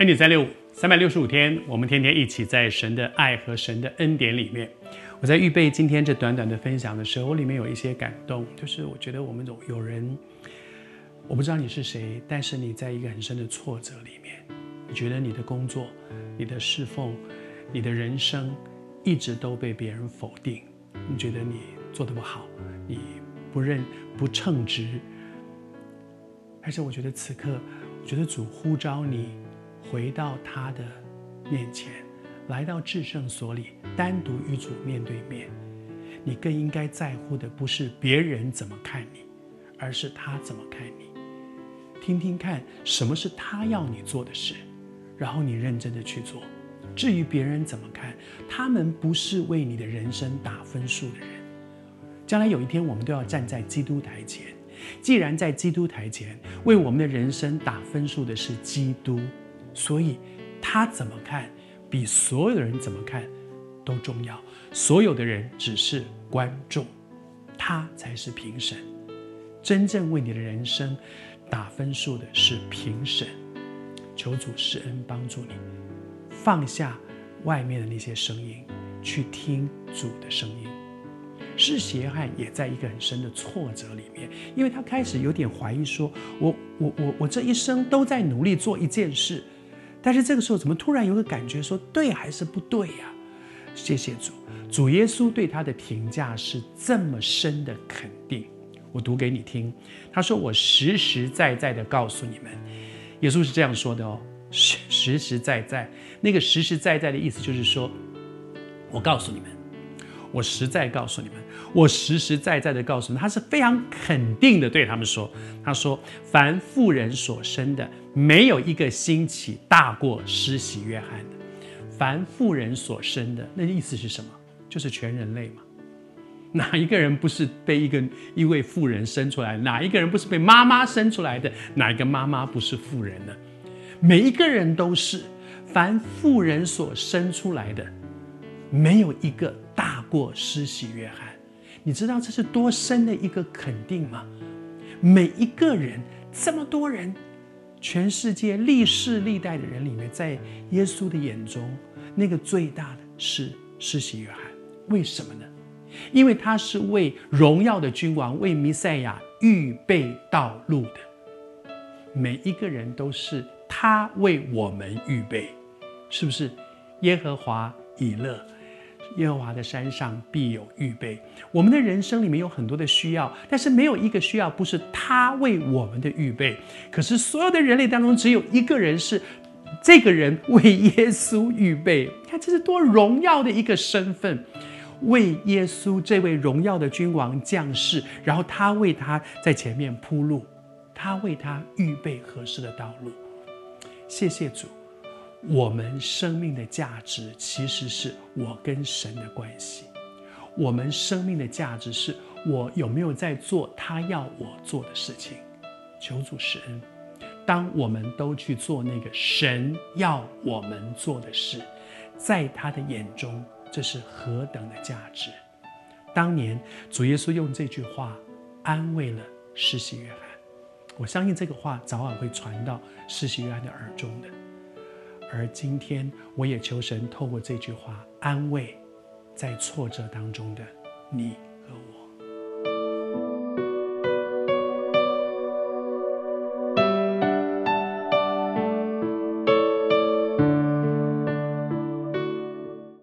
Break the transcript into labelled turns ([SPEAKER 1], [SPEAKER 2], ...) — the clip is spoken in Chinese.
[SPEAKER 1] 恩典三六五，三百六十五天，我们天天一起在神的爱和神的恩典里面。我在预备今天这短短的分享的时候，我里面有一些感动，就是我觉得我们有有人，我不知道你是谁，但是你在一个很深的挫折里面，你觉得你的工作、你的侍奉、你的人生一直都被别人否定，你觉得你做得不好，你不认不称职，但是我觉得此刻，我觉得主呼召你回到他的面前。来到至圣所里，单独与主面对面，你更应该在乎的不是别人怎么看你，而是他怎么看你。听听看，什么是他要你做的事，然后你认真的去做。至于别人怎么看，他们不是为你的人生打分数的人。将来有一天，我们都要站在基督台前。既然在基督台前为我们的人生打分数的是基督，所以他怎么看？比所有的人怎么看都重要。所有的人只是观众，他才是评审。真正为你的人生打分数的是评审。求主施恩帮助你，放下外面的那些声音，去听主的声音。施洗约翰也在一个很深的挫折里面，因为他开始有点怀疑，说我我我我这一生都在努力做一件事。但是这个时候，怎么突然有个感觉说对还是不对呀？谢谢主，主耶稣对他的评价是这么深的肯定。我读给你听，他说：“我实实在在的告诉你们，耶稣是这样说的哦，实实实在在。那个实实在在的意思就是说，我告诉你们，我实在告诉你们，我实实在在的告诉你们，他是非常肯定的对他们说，他说：凡妇人所生的。”没有一个兴起大过施洗约翰的，凡妇人所生的，那意思是什么？就是全人类嘛。哪一个人不是被一个一位妇人生出来？哪一个人不是被妈妈生出来的？哪一个妈妈不是妇人呢？每一个人都是。凡妇人所生出来的，没有一个大过施洗约翰。你知道这是多深的一个肯定吗？每一个人，这么多人。全世界历世历代的人里面，在耶稣的眼中，那个最大的是施洗约翰。为什么呢？因为他是为荣耀的君王、为弥赛亚预备道路的。每一个人都是他为我们预备，是不是？耶和华以勒。耶和华的山上必有预备。我们的人生里面有很多的需要，但是没有一个需要不是他为我们的预备。可是所有的人类当中，只有一个人是这个人为耶稣预备。看，这是多荣耀的一个身份，为耶稣这位荣耀的君王降世，然后他为他在前面铺路，他为他预备合适的道路。谢谢主。我们生命的价值其实是我跟神的关系。我们生命的价值是我有没有在做他要我做的事情。求主施恩。当我们都去做那个神要我们做的事，在他的眼中，这是何等的价值。当年主耶稣用这句话安慰了施洗约翰，我相信这个话早晚会传到施洗约翰的耳中的。而今天，我也求神透过这句话安慰在挫折当中的你。